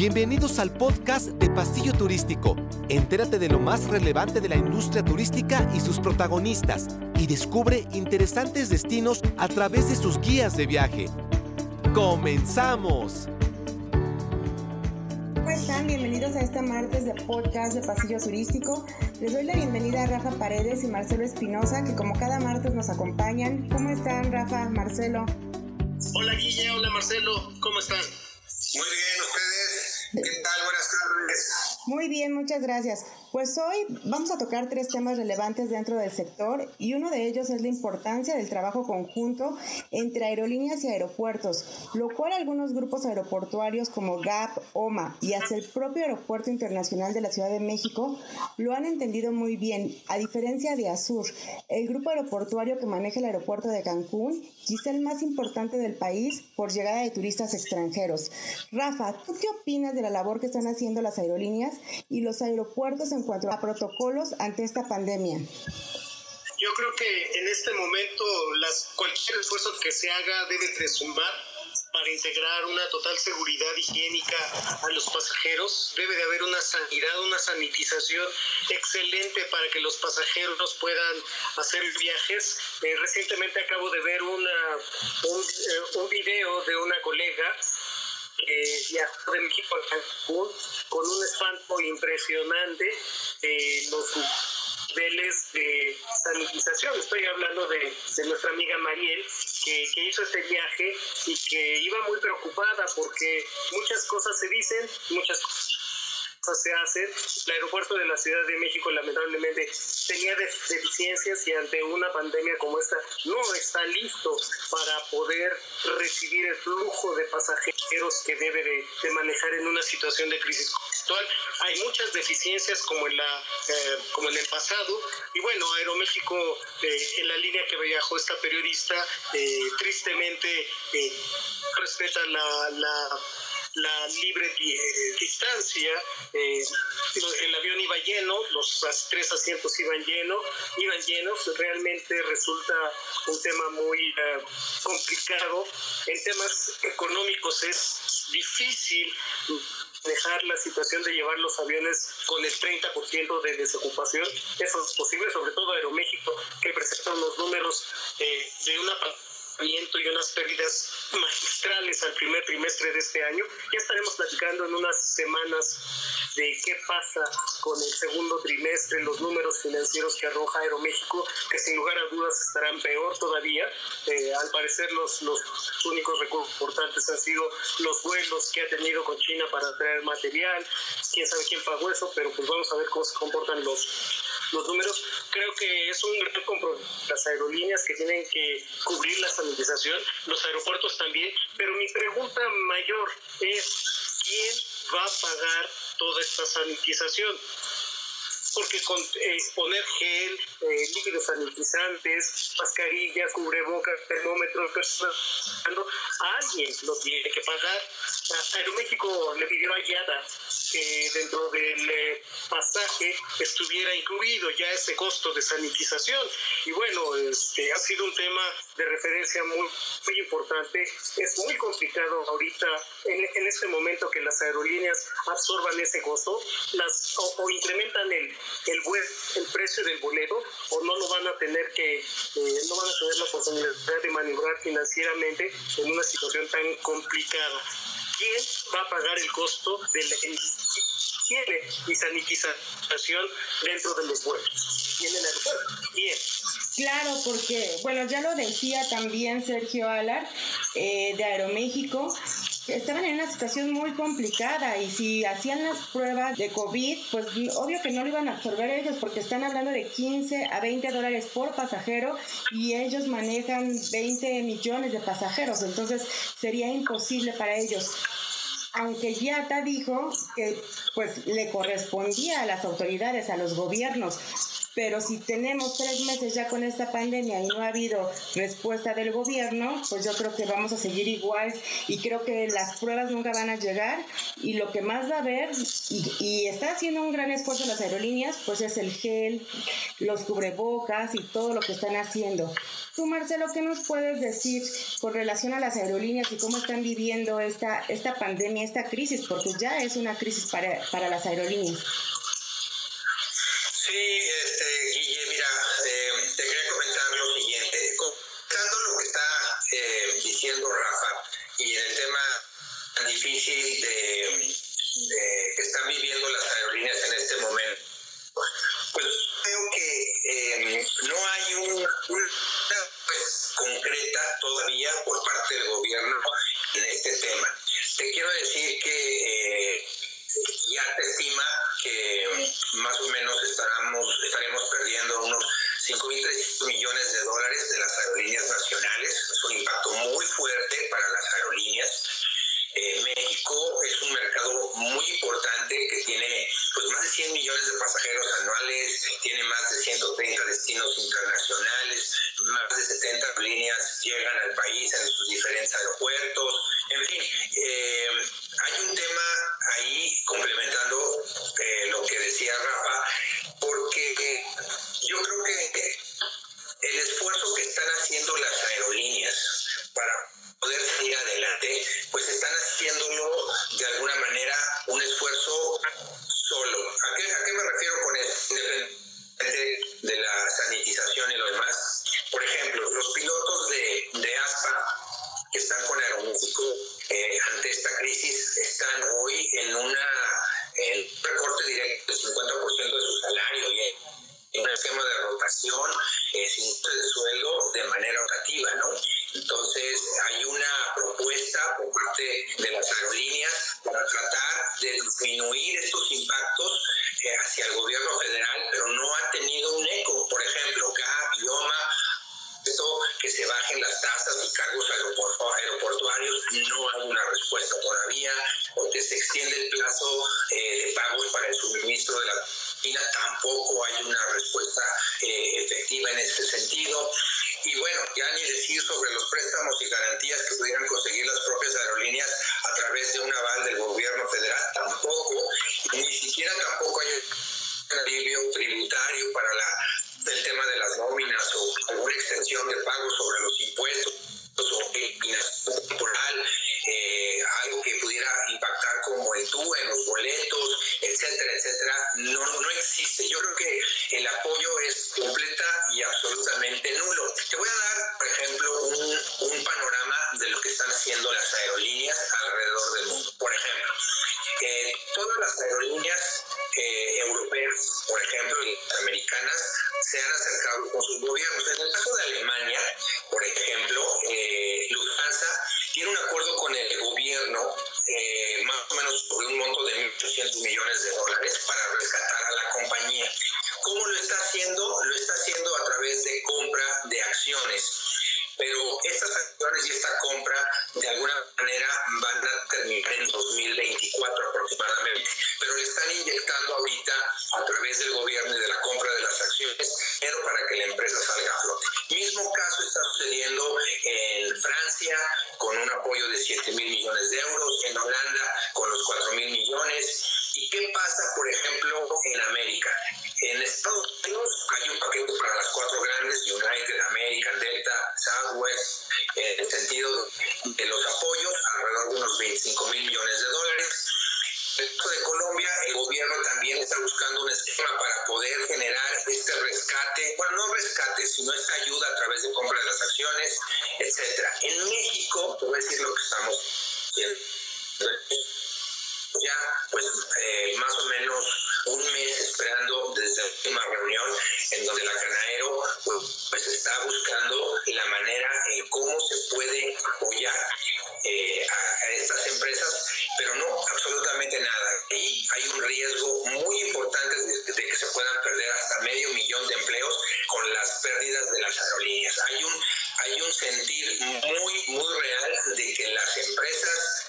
Bienvenidos al podcast de Pasillo Turístico. Entérate de lo más relevante de la industria turística y sus protagonistas y descubre interesantes destinos a través de sus guías de viaje. ¡Comenzamos! ¿Cómo están? Bienvenidos a este martes de podcast de Pasillo Turístico. Les doy la bienvenida a Rafa Paredes y Marcelo Espinosa, que como cada martes nos acompañan. ¿Cómo están, Rafa, Marcelo? Hola, Guille. Hola, Marcelo. ¿Cómo están? Muy bien, Muy bien, muchas gracias. Pues hoy vamos a tocar tres temas relevantes dentro del sector y uno de ellos es la importancia del trabajo conjunto entre aerolíneas y aeropuertos, lo cual algunos grupos aeroportuarios como GAP, OMA y hasta el propio Aeropuerto Internacional de la Ciudad de México lo han entendido muy bien, a diferencia de Azur, el grupo aeroportuario que maneja el aeropuerto de Cancún, quizá el más importante del país por llegada de turistas extranjeros. Rafa, ¿tú qué opinas de la labor que están haciendo las aerolíneas y los aeropuertos en cuanto a protocolos ante esta pandemia? Yo creo que en este momento las, cualquier esfuerzo que se haga debe presumar para integrar una total seguridad higiénica a los pasajeros. Debe de haber una sanidad, una sanitización excelente para que los pasajeros puedan hacer viajes. Eh, recientemente acabo de ver una, un, eh, un video de una colega que viajó de México a Cancún con un espanto impresionante de los niveles de sanitización. Estoy hablando de, de nuestra amiga Mariel, que, que, hizo este viaje y que iba muy preocupada porque muchas cosas se dicen, muchas cosas se hacen. El aeropuerto de la Ciudad de México lamentablemente tenía deficiencias y ante una pandemia como esta no está listo para poder recibir el flujo de pasajeros que debe de, manejar en una situación de crisis actual. Hay muchas deficiencias como en, la, eh, como en el pasado y bueno, Aeroméxico eh, en la línea que viajó esta periodista eh, tristemente respeta la la libre distancia, eh, el avión iba lleno, los tres asientos iban llenos, iban llenos, realmente resulta un tema muy uh, complicado. En temas económicos es difícil dejar la situación de llevar los aviones con el 30% de desocupación. Eso es posible, sobre todo Aeroméxico, que presenta unos números eh, de una y unas pérdidas magistrales al primer trimestre de este año. Ya estaremos platicando en unas semanas de qué pasa con el segundo trimestre, los números financieros que arroja Aeroméxico, que sin lugar a dudas estarán peor todavía. Eh, al parecer los, los únicos recursos importantes han sido los vuelos que ha tenido con China para traer material. Quién sabe quién pagó eso, pero pues vamos a ver cómo se comportan los, los números. Creo que es un gran compromiso las aerolíneas que tienen que cubrir la sanitización, los aeropuertos también, pero mi pregunta mayor es, ¿quién va a pagar toda esta sanitización? porque con poner gel, eh, líquidos sanitizantes, mascarillas, cubrebocas, termómetros, personas, alguien lo tiene que pagar. Aeroméxico le pidió a Yada que dentro del eh, pasaje estuviera incluido ya ese costo de sanitización. Y bueno, este, ha sido un tema de referencia muy, muy importante. Es muy complicado ahorita, en, en este momento, que las aerolíneas absorban ese costo las, o, o incrementan el, el, el precio del boleto o no lo van a tener que, eh, no van a tener la oportunidad de maniobrar financieramente en una situación tan complicada. ¿Quién va a pagar el costo de la higiene y sanitización dentro de los vuelos? ¿Quién en el aeropuerto? ¿Quién? Claro, porque, bueno, ya lo decía también Sergio Alar eh, de Aeroméxico, estaban en una situación muy complicada y si hacían las pruebas de COVID, pues obvio que no lo iban a absorber ellos porque están hablando de 15 a 20 dólares por pasajero y ellos manejan 20 millones de pasajeros, entonces sería imposible para ellos. Aunque Yata dijo que pues le correspondía a las autoridades, a los gobiernos pero si tenemos tres meses ya con esta pandemia y no ha habido respuesta del gobierno, pues yo creo que vamos a seguir igual y creo que las pruebas nunca van a llegar y lo que más va a haber y, y está haciendo un gran esfuerzo las aerolíneas, pues es el gel, los cubrebocas y todo lo que están haciendo. Tú, Marcelo, ¿qué nos puedes decir con relación a las aerolíneas y cómo están viviendo esta, esta pandemia, esta crisis? Porque ya es una crisis para, para las aerolíneas. Sí, este, viendo las préstamos y garantías que pudieran conseguir las propias aerolíneas a través de un aval del gobierno federal, tampoco, ni siquiera tampoco hay un alivio tributario. empresas, pero no absolutamente nada. Ahí hay un riesgo muy importante de, de, que se puedan perder hasta medio millón de empleos con las pérdidas de las aerolíneas. Hay un, hay un sentir muy, muy real de que las empresas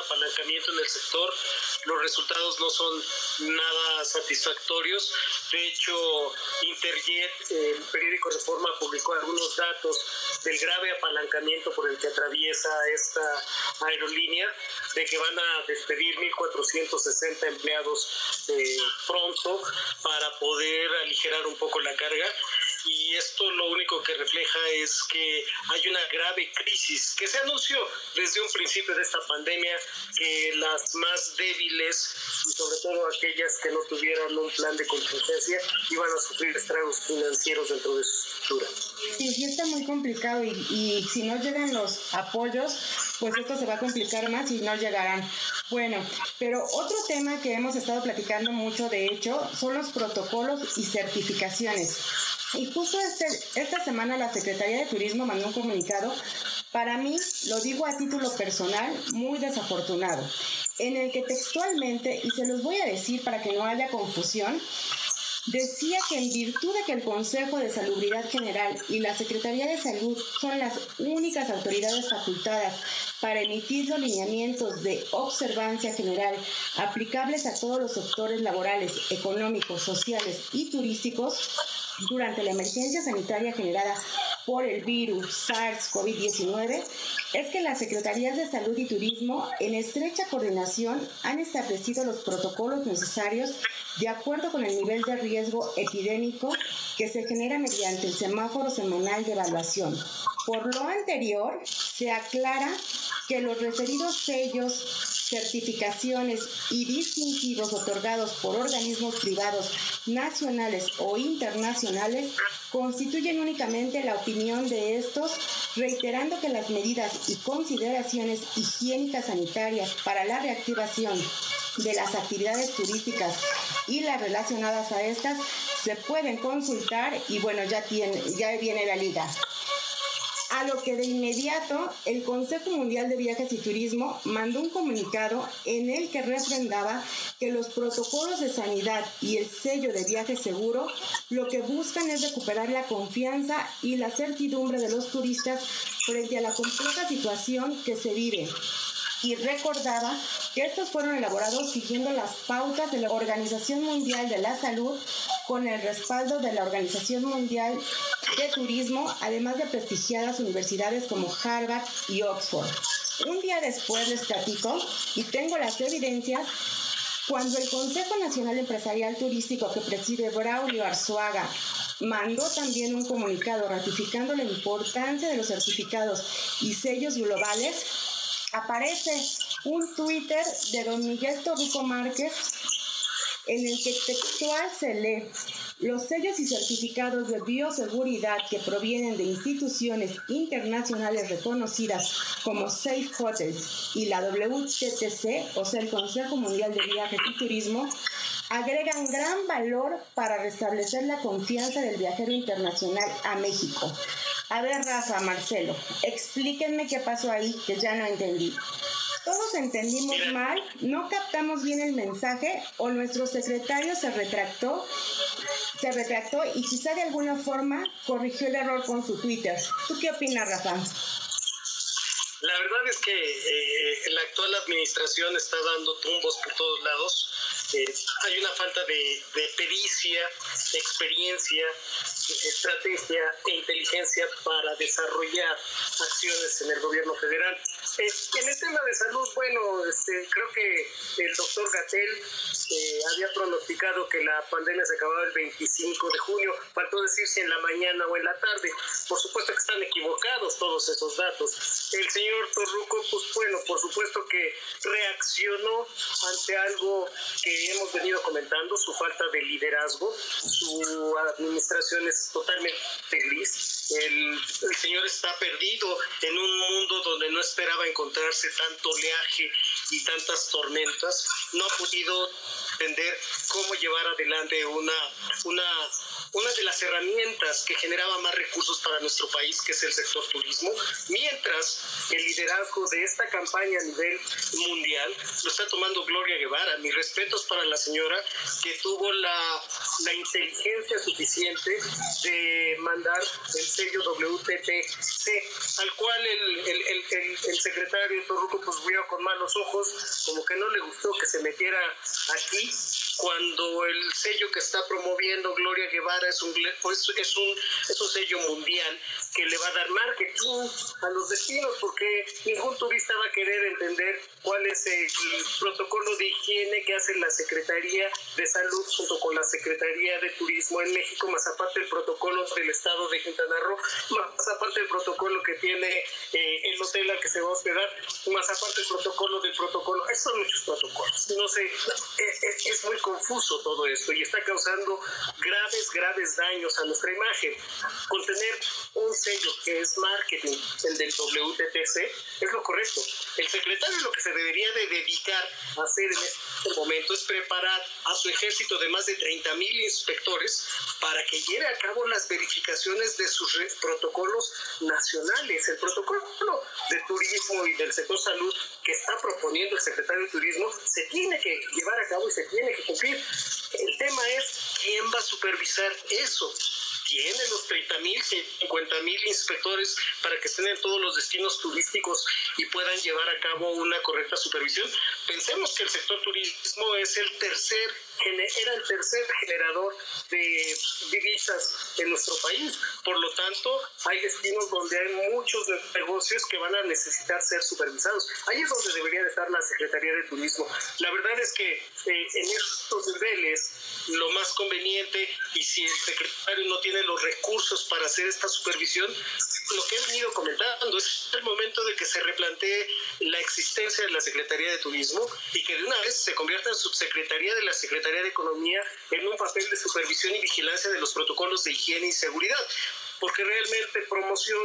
apalancamiento en el sector. Los resultados no son nada satisfactorios. De hecho, Interjet, el periódico Reforma, publicó algunos datos del grave apalancamiento por el que atraviesa esta aerolínea, de que van a despedir 1.460 empleados eh, pronto para poder aligerar un poco la carga y esto lo único que refleja es que hay una grave crisis que se anunció desde un principio de esta pandemia que las más débiles y sobre todo aquellas que no tuvieran un plan de contingencia iban a sufrir estragos financieros dentro de su estructura. Sí, sí está muy complicado y, y si no llegan los apoyos, pues esto se va a complicar más y no llegarán. Bueno, pero otro tema que hemos estado platicando mucho, de hecho, son los protocolos y certificaciones. Y justo este, esta semana la Secretaría de Turismo mandó un comunicado, para mí, lo digo a título personal, muy desafortunado, en el que textualmente, y se los voy a decir para que no haya confusión, decía que en virtud de que el Consejo de Salubridad General y la Secretaría de Salud son las únicas autoridades facultadas para emitir los lineamientos de observancia general aplicables a todos los sectores laborales, económicos, sociales y turísticos, durante la emergencia sanitaria generada por el virus SARS-CoV-19 es que las Secretarías de Salud y Turismo, en estrecha coordinación, han establecido los protocolos necesarios de acuerdo con el nivel de riesgo epidémico que se genera mediante el semáforo semanal de evaluación. Por lo anterior, se aclara que los referidos sellos certificaciones y distintivos otorgados por organismos privados nacionales o internacionales constituyen únicamente la opinión de estos, reiterando que las medidas y consideraciones higiénicas sanitarias para la reactivación de las actividades turísticas y las relacionadas a estas se pueden consultar y bueno, ya, tiene, ya viene la liga a lo que de inmediato el Consejo Mundial de Viajes y Turismo mandó un comunicado en el que refrendaba que los protocolos de sanidad y el sello de viaje seguro lo que buscan es recuperar la confianza y la certidumbre de los turistas frente a la compleja situación que se vive. Y recordaba que estos fueron elaborados siguiendo las pautas de la Organización Mundial de la Salud con el respaldo de la Organización Mundial de Turismo, además de prestigiadas universidades como Harvard y Oxford. Un día después les platico y tengo las evidencias cuando el Consejo Nacional Empresarial Turístico que preside Braulio Arzuaga mandó también un comunicado ratificando la importancia de los certificados y sellos globales, aparece un Twitter de don Miguel Torrico Márquez en el que textual se lee, los sellos y certificados de bioseguridad que provienen de instituciones internacionales reconocidas como Safe Hotels y la WTTC, o sea, el Consejo Mundial de Viajes y Turismo, agregan gran valor para restablecer la confianza del viajero internacional a México. A ver, Rafa, Marcelo, explíquenme qué pasó ahí, que ya no entendí todos entendimos mal, no captamos bien el mensaje o nuestro secretario se retractó, se retractó y quizá de alguna forma corrigió el error con su Twitter. ¿Tú qué opinas, Rafa? La verdad es que eh, la actual administración está dando tumbos por todos lados. Eh, hay una falta de, de pericia, de experiencia, estrategia e inteligencia para desarrollar acciones en el gobierno federal. En el tema de salud, bueno, este, creo que el doctor Gatel eh, había pronosticado que la pandemia se acababa el 25 de junio, faltó decir si en la mañana o en la tarde. Por supuesto que están equivocados todos esos datos. El señor Torruco, pues bueno, por supuesto que reaccionó ante algo que hemos venido comentando, su falta de liderazgo, su administración es totalmente gris. El, el, señor está perdido en un mundo donde no esperaba encontrarse tanto oleaje y tantas tormentas. No ha podido entender cómo llevar adelante una, una, una de las herramientas que generaba más recursos para nuestro país, que es el sector turismo, mientras el liderazgo de esta campaña a nivel mundial lo está tomando Gloria Guevara. Mis respetos para la señora que tuvo la, la inteligencia suficiente de mandar el sello WTTC, al cual el, el, el, el secretario Torruco pues vio con malos ojos, como que no le gustó que se metiera aquí cuando el sello que está promoviendo Gloria Guevara es un, es un, es un sello mundial que le va a dar marketing a los destinos, porque ningún turista va a querer entender cuál es el protocolo de higiene que hace la Secretaría de Salud junto con la Secretaría de Turismo en México, más aparte el protocolo del Estado de Quintana Roo, más aparte el protocolo que tiene eh, el hotel al que se va a hospedar, más aparte el protocolo del protocolo. Esos son muchos protocolos. No sé, es, es muy confuso todo esto y está causando graves, graves daños a nuestra imagen. Con tener un sello que es marketing, el del WTTC, es lo correcto. El secretario lo que se debería de dedicar a hacer en este momento es preparar a su ejército de más de 30 mil inspectores para que lleve a cabo las verificaciones de sus protocolos nacionales. El protocolo de turismo y del sector salud que está proponiendo el secretario de Turismo se tiene que llevar a cabo y se tiene que cumplir. El tema es quién va a supervisar eso tiene los 30 mil, 50 mil inspectores para que estén en todos los destinos turísticos y puedan llevar a cabo una correcta supervisión. Pensemos que el sector turismo es el tercer, era el tercer generador de divisas en nuestro país. Por lo tanto, hay destinos donde hay muchos negocios que van a necesitar ser supervisados. Ahí es donde debería de estar la Secretaría de Turismo. La verdad es que eh, en estos niveles lo más conveniente y si el secretario no tiene los recursos para hacer esta supervisión, lo que he venido comentando es el momento de que se replantee la existencia de la Secretaría de Turismo y que de una vez se convierta en subsecretaría de la Secretaría de Economía en un papel de supervisión y vigilancia de los protocolos de higiene y seguridad porque realmente promoción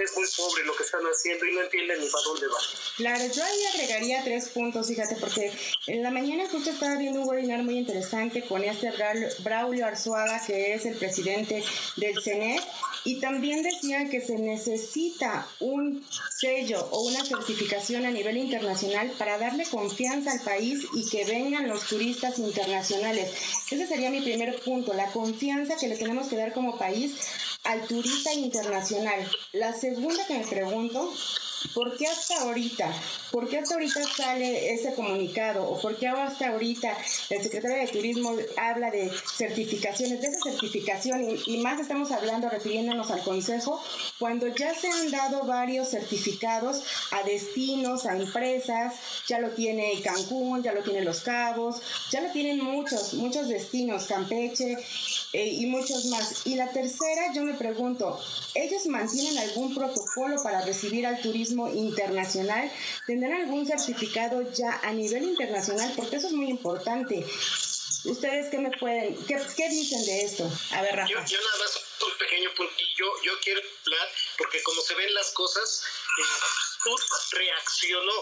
es muy pobre lo que están haciendo y no entienden ni para dónde va. Claro, yo ahí agregaría tres puntos, fíjate, porque en la mañana justo estaba viendo un webinar muy interesante con este Braulio Arzuaga, que es el presidente del CENET, y también decían que se necesita un sello o una certificación a nivel internacional para darle confianza al país y que vengan los turistas internacionales. Ese sería mi primer punto, la confianza que le tenemos que dar como país al turista internacional. La segunda que me pregunto ¿Por qué hasta ahorita? ¿Por qué hasta ahorita sale ese comunicado? ¿O por qué hasta ahorita el secretario de Turismo habla de certificaciones, de esa certificación? Y, más estamos hablando, refiriéndonos al Consejo, cuando ya se han dado varios certificados a destinos, a empresas, ya lo tiene Cancún, ya lo tiene Los Cabos, ya lo tienen muchos, muchos destinos, Campeche eh, y muchos más. Y la tercera, yo me pregunto, ¿ellos mantienen algún protocolo para recibir al turismo? internacional, ¿tendrán algún certificado ya a nivel internacional? Porque eso es muy importante. ¿Ustedes qué me pueden, qué, qué dicen de esto? A ver, Rafa. Yo, nada más un pequeño puntillo, yo quiero hablar, porque como se ven las cosas, eh, reaccionó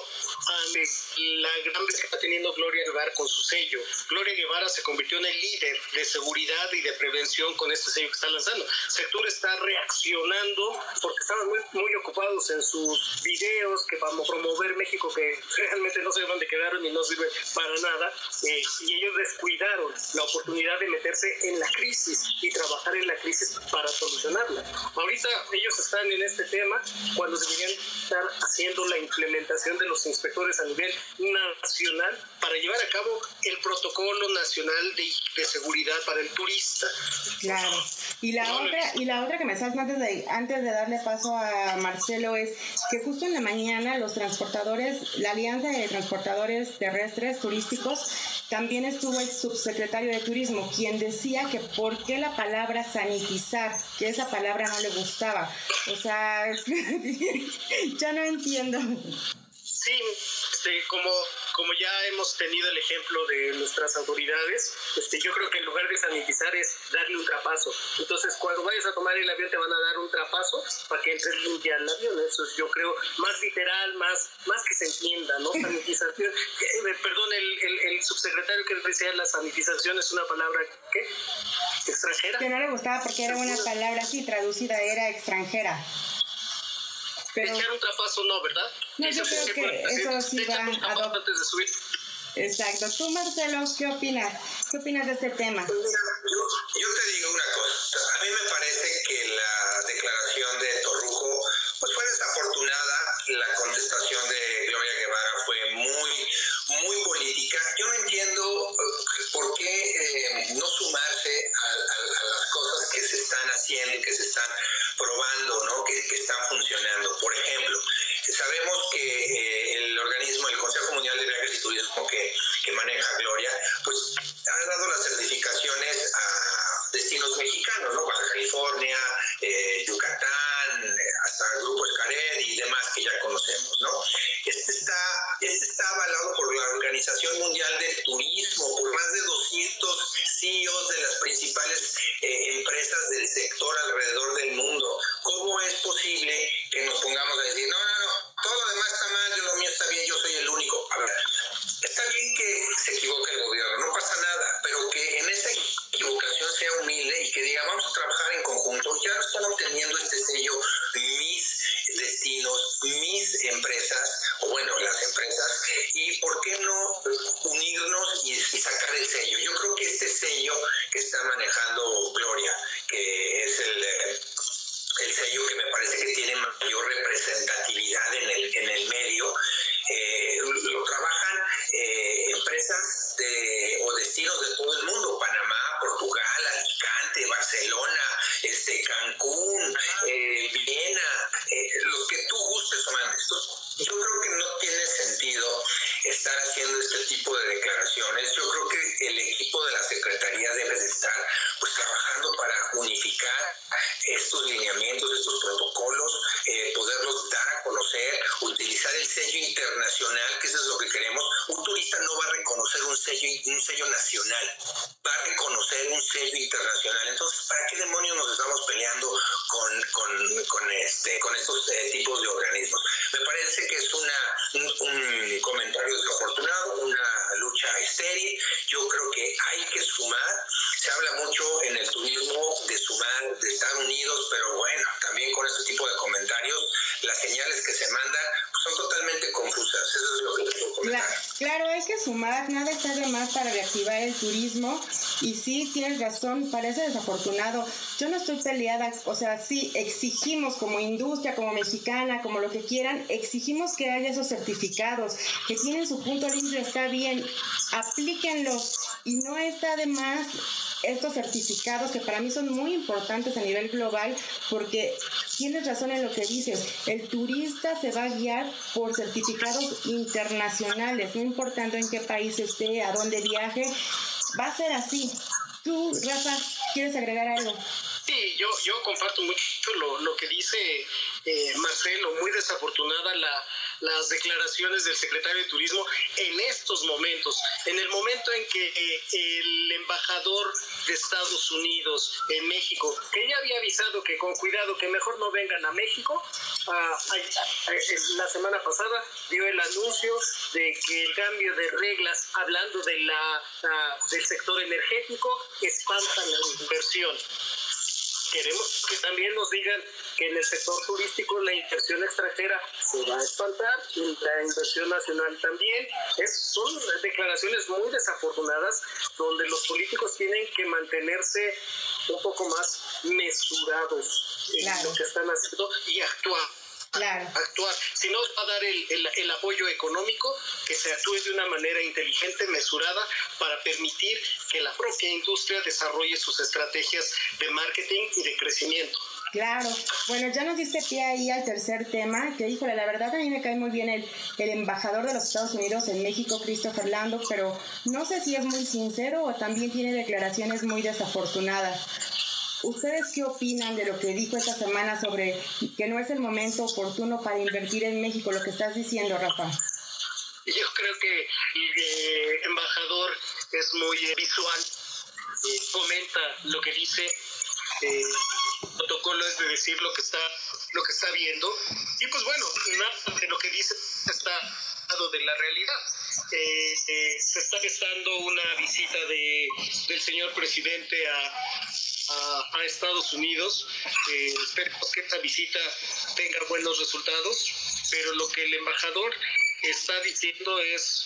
ante la gran vez que está teniendo Gloria Guevara con su sello. Gloria Guevara se convirtió en el líder de seguridad y de prevención con este sello que está lanzando. Sector está reaccionando porque estaban muy, muy ocupados en sus videos que para promover México que realmente no sé dónde quedaron y no sirve para nada. Eh, y ellos descuidaron la oportunidad de meterse en la crisis y trabajar en la crisis para solucionarla. Ahorita ellos están en este tema cuando deberían estar haciendo la implementación de los inspectores a nivel nacional para llevar a cabo el protocolo nacional de, de seguridad para el turista. Claro. Y la otra y la otra que me estás antes de antes de darle paso a Marcelo es que justo en la mañana los transportadores, la Alianza de Transportadores Terrestres Turísticos también estuvo el subsecretario de Turismo, quien decía que por qué la palabra sanitizar, que esa palabra no le gustaba. O sea, ya no entiendo. Sí, este, como como ya hemos tenido el ejemplo de nuestras autoridades, este, yo creo que en lugar de sanitizar es darle un trapazo. Entonces, cuando vayas a tomar el avión te van a dar un trapazo para que entres limpia al avión. Eso es, yo creo, más literal, más, más que se entienda, ¿no? Sanitización. Eh, perdón, el, el, el, subsecretario que decía la sanitización es una palabra, ¿qué? Extranjera. Que no le gustaba porque era una palabra así traducida, era extranjera. Pero... Echar un trapazo no, ¿verdad? No, yo creo que eso sí va a... Antes de subir. Exacto. Tú, Marcelo, ¿qué opinas? ¿Qué opinas de este tema? Pues mira, yo, yo te digo una cosa. A mí me parece que la declaración de conjunto, ya reconocer un sello internacional. Entonces, ¿para qué demonios nos estamos peleando con, con, este, con estos eh, tipos de organismos? Me parece que es una, un, comentario desafortunado, una lucha estéril. Yo creo que hay que sumar. Se habla mucho en el turismo de sumar, de estar unidos, pero bueno, también con este tipo de comentarios, las señales que se mandan pues, son totalmente confusas. Eso es lo que puedo comentar. Claro, hay que sumar, nada está de más para reactivar el turismo. Y sí, tienes razón, parece desafortunado. Yo no estoy peleada, o sea, sí exigimos como industria, como mexicana, como lo que quieran, exigimos que haya esos certificados, que tienen su punto limpio, está bien, aplíquenlos. Y no está de más estos certificados que para mí son muy importantes a nivel global porque tienes razón en lo que dices, el turista se va a guiar por certificados internacionales, no importando en qué país esté, a dónde viaje, va a ser así. Tú, Rafa, ¿quieres agregar algo? Sí, yo, yo comparto mucho lo, lo que dice eh, Marcelo, muy desafortunada la, las declaraciones del secretario de Turismo en estos momentos, en el momento en que eh, el embajador de Estados Unidos en México, que ya había avisado que con cuidado, que mejor no vengan a México, ah, la semana pasada dio el anuncio de que el cambio de reglas, hablando de la, ah, del sector energético, espanta la inversión queremos que también nos digan que en el sector turístico la inversión extranjera se va a espantar y la inversión nacional también. Es, son declaraciones muy desafortunadas donde los políticos tienen que mantenerse un poco más mesurados en claro. lo que están haciendo y actuar claro. actuar. Si no va a dar el, el, el, apoyo económico, que se actúe de una manera inteligente, mesurada, para permitir que la propia industria desarrolle sus estrategias de marketing y de crecimiento. Claro, bueno, ya nos diste pie ahí al tercer tema, que híjole, la verdad a mí me cae muy bien el, el embajador de los Estados Unidos en México, Christopher Lando, pero no sé si es muy sincero o también tiene declaraciones muy desafortunadas. ¿Ustedes qué opinan de lo que dijo esta semana sobre que no es el momento oportuno para invertir en México, lo que estás diciendo, Rafa? Yo creo que el embajador es muy visual, comenta lo que dice el protocolo es de decir lo que está lo que está viendo. Y pues bueno nada de lo que dice está de la realidad. Eh, eh, se está gestando una visita de, del señor presidente a, a, Estados Unidos. Eh, esperemos que esta visita tenga buenos resultados, pero lo que el embajador está diciendo es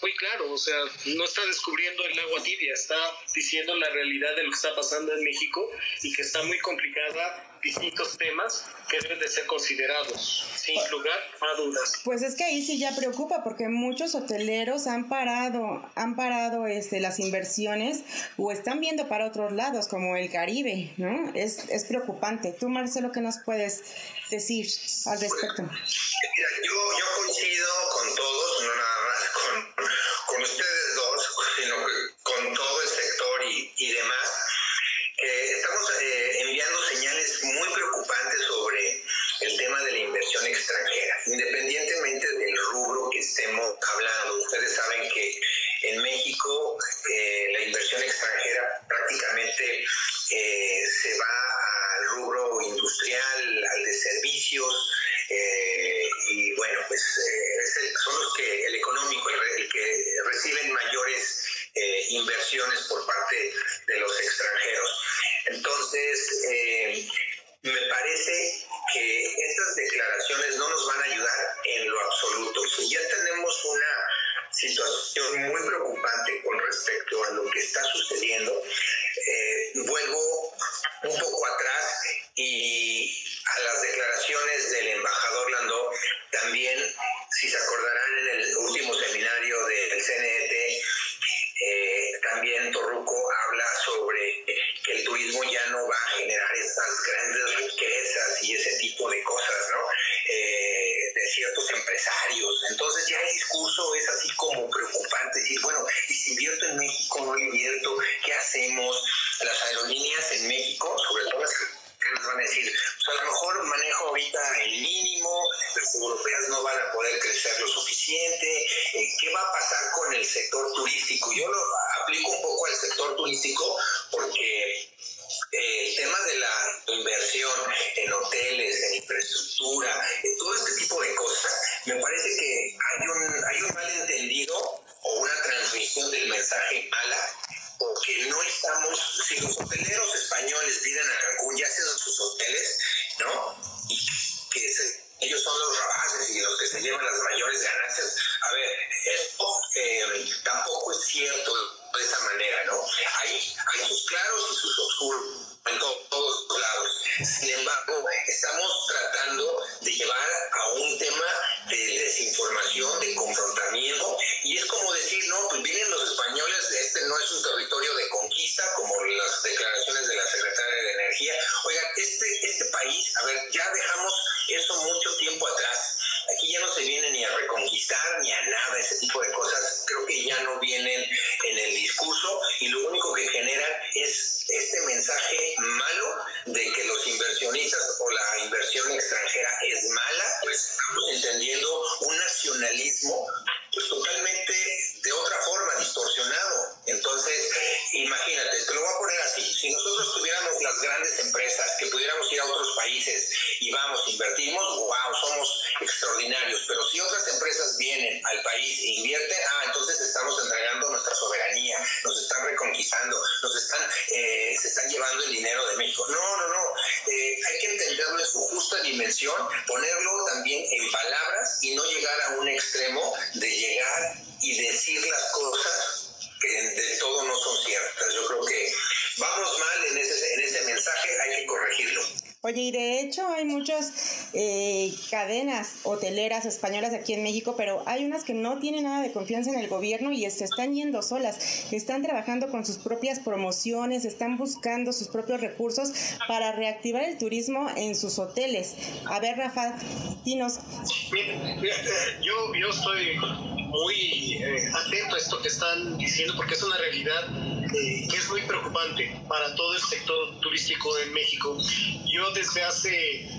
muy claro, o sea, no está descubriendo el agua tibia, está diciendo la realidad de lo que está pasando en México y que está muy complicada distintos temas que deben de ser considerados, sin lugar a dudas. Pues es que ahí sí ya preocupa porque muchos hoteleros han parado, han parado este, las inversiones o están viendo para otros lados como el Caribe, ¿no? Es, es preocupante. Tú, Marcelo, ¿qué nos puedes decir al respecto? yo, yo estas declaraciones no nos van a ayudar en lo absoluto. Ya tenemos una situación muy preocupante con respecto a lo que está sucediendo, eh, vuelvo nacionalismo pues totalmente de otra forma, distorsionado. Entonces, imagínate, te lo voy a poner así, si nosotros tuviéramos las grandes empresas que pudiéramos ir a otros países y vamos, invertimos, wow, somos extraordinarios, pero si otras empresas vienen al país e invierten, ah, entonces estamos entregando nuestra soberanía, nos están reconquistando, nos están, eh, se están llevando el dinero de México. No, no, no, eh, hay que entenderlo en su justa dimensión, ponerlo también en palabras y no cadenas hoteleras españolas aquí en México, pero hay unas que no tienen nada de confianza en el gobierno y se están yendo solas, están trabajando con sus propias promociones, están buscando sus propios recursos para reactivar el turismo en sus hoteles. A ver, Rafa, dinos. Yo, yo estoy muy eh, atento a esto que están diciendo porque es una realidad eh, que es muy preocupante para todo el sector turístico en México. Yo desde hace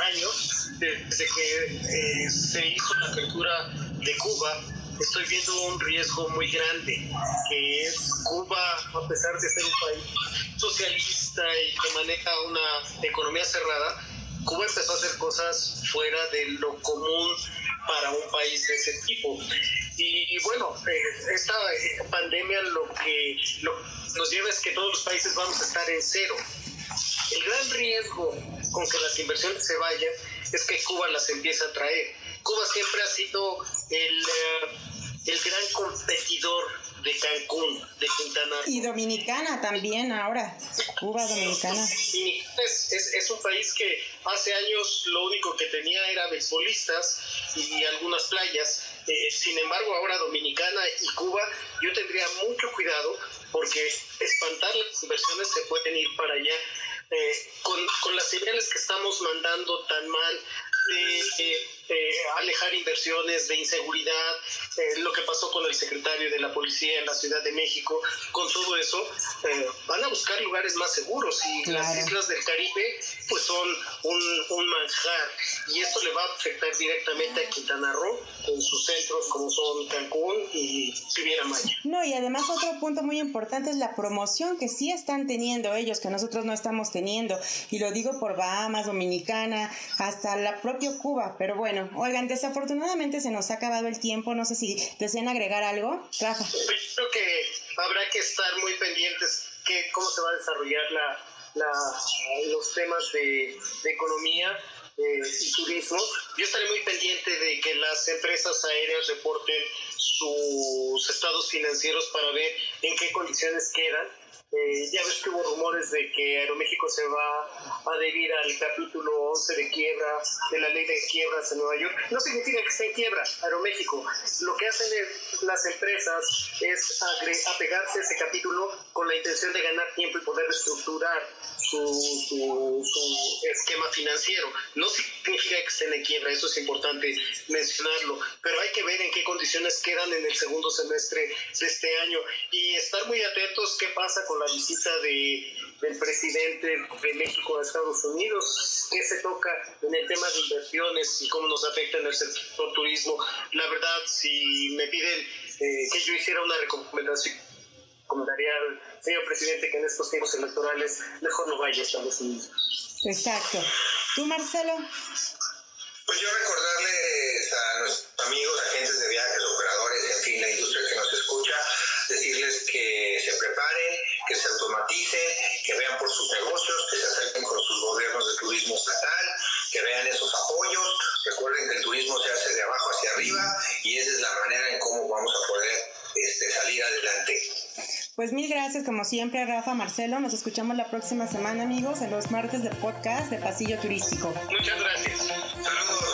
años, desde que eh, se hizo la apertura de Cuba, estoy viendo un riesgo muy grande, que es Cuba, a pesar de ser un país socialista y que maneja una economía cerrada, Cuba empezó a hacer cosas fuera de lo común para un país de ese tipo. Y, bueno, eh, esta eh, pandemia lo que nos lleva es que todos los países vamos a estar en cero. El gran riesgo con que las inversiones se vayan es que Cuba las empieza a traer. Cuba siempre ha sido el, eh, el gran competidor de Cancún, de Quintana Y Dominicana también ahora, Cuba Dominicana. Es, es, es, un país que hace años lo único que tenía era beisbolistas y algunas playas. Eh, sin embargo, ahora Dominicana y Cuba, yo tendría mucho cuidado porque espantar las inversiones se pueden ir para allá. Eh, con, con las señales que estamos mandando tan mal, de alejar inversiones, de inseguridad, eh, lo que pasó con el secretario de la policía en la Ciudad de México, con todo eso, eh, van a buscar lugares más seguros y las islas del Caribe pues son un, un, manjar y esto le va a afectar directamente a Quintana Roo con sus centros como son Cancún y Riviera Maya. No, y además otro punto muy importante es la promoción que sí están teniendo ellos, que nosotros no estamos teniendo, y lo digo por Bahamas, Dominicana, hasta la propia Cuba, pero bueno, oigan, desafortunadamente se nos ha acabado el tiempo, no sé si desean agregar algo. Rafa. creo que habrá que estar muy pendientes que cómo se va a desarrollar la, la los temas de, de economía eh, y turismo. Yo estaré muy pendiente de que las empresas aéreas reporten sus estados financieros para ver en qué condiciones quedan eh, ya ves que hubo rumores de que Aeroméxico se va a adherir al capítulo 11 de quiebra de la ley de quiebras en Nueva York. No significa que esté en quiebra Aeroméxico. Lo que hacen las empresas es apegarse a ese capítulo con la intención de ganar tiempo y poder reestructurar su, su, esquema financiero. No significa que estén en quiebra, eso es importante mencionarlo, pero hay que ver en qué condiciones quedan en el segundo semestre de este año y estar muy atentos qué pasa con la visita de, del presidente de México a Estados Unidos, qué se toca en el tema de inversiones y cómo nos afecta en el sector turismo. La verdad, si me piden eh, que yo hiciera una recomendación, recomendaría al señor presidente que en estos tiempos electorales mejor no vaya a Estados Unidos. Exacto. ¿Tú, Marcelo? Pues yo recordarles a nuestros amigos, agentes de viajes, operadores, en fin, la industria que nos escucha, decirles que se preparen, que se automaticen, que vean por sus negocios, que se acerquen con sus gobiernos de turismo estatal, que vean esos apoyos. Recuerden que el turismo se hace de abajo hacia arriba y esa es la manera en cómo vamos a poder este, salir adelante. Pues mil gracias como siempre Rafa, Marcelo. Nos escuchamos la próxima semana amigos en los martes de podcast de Pasillo Turístico. Muchas gracias. Saludos.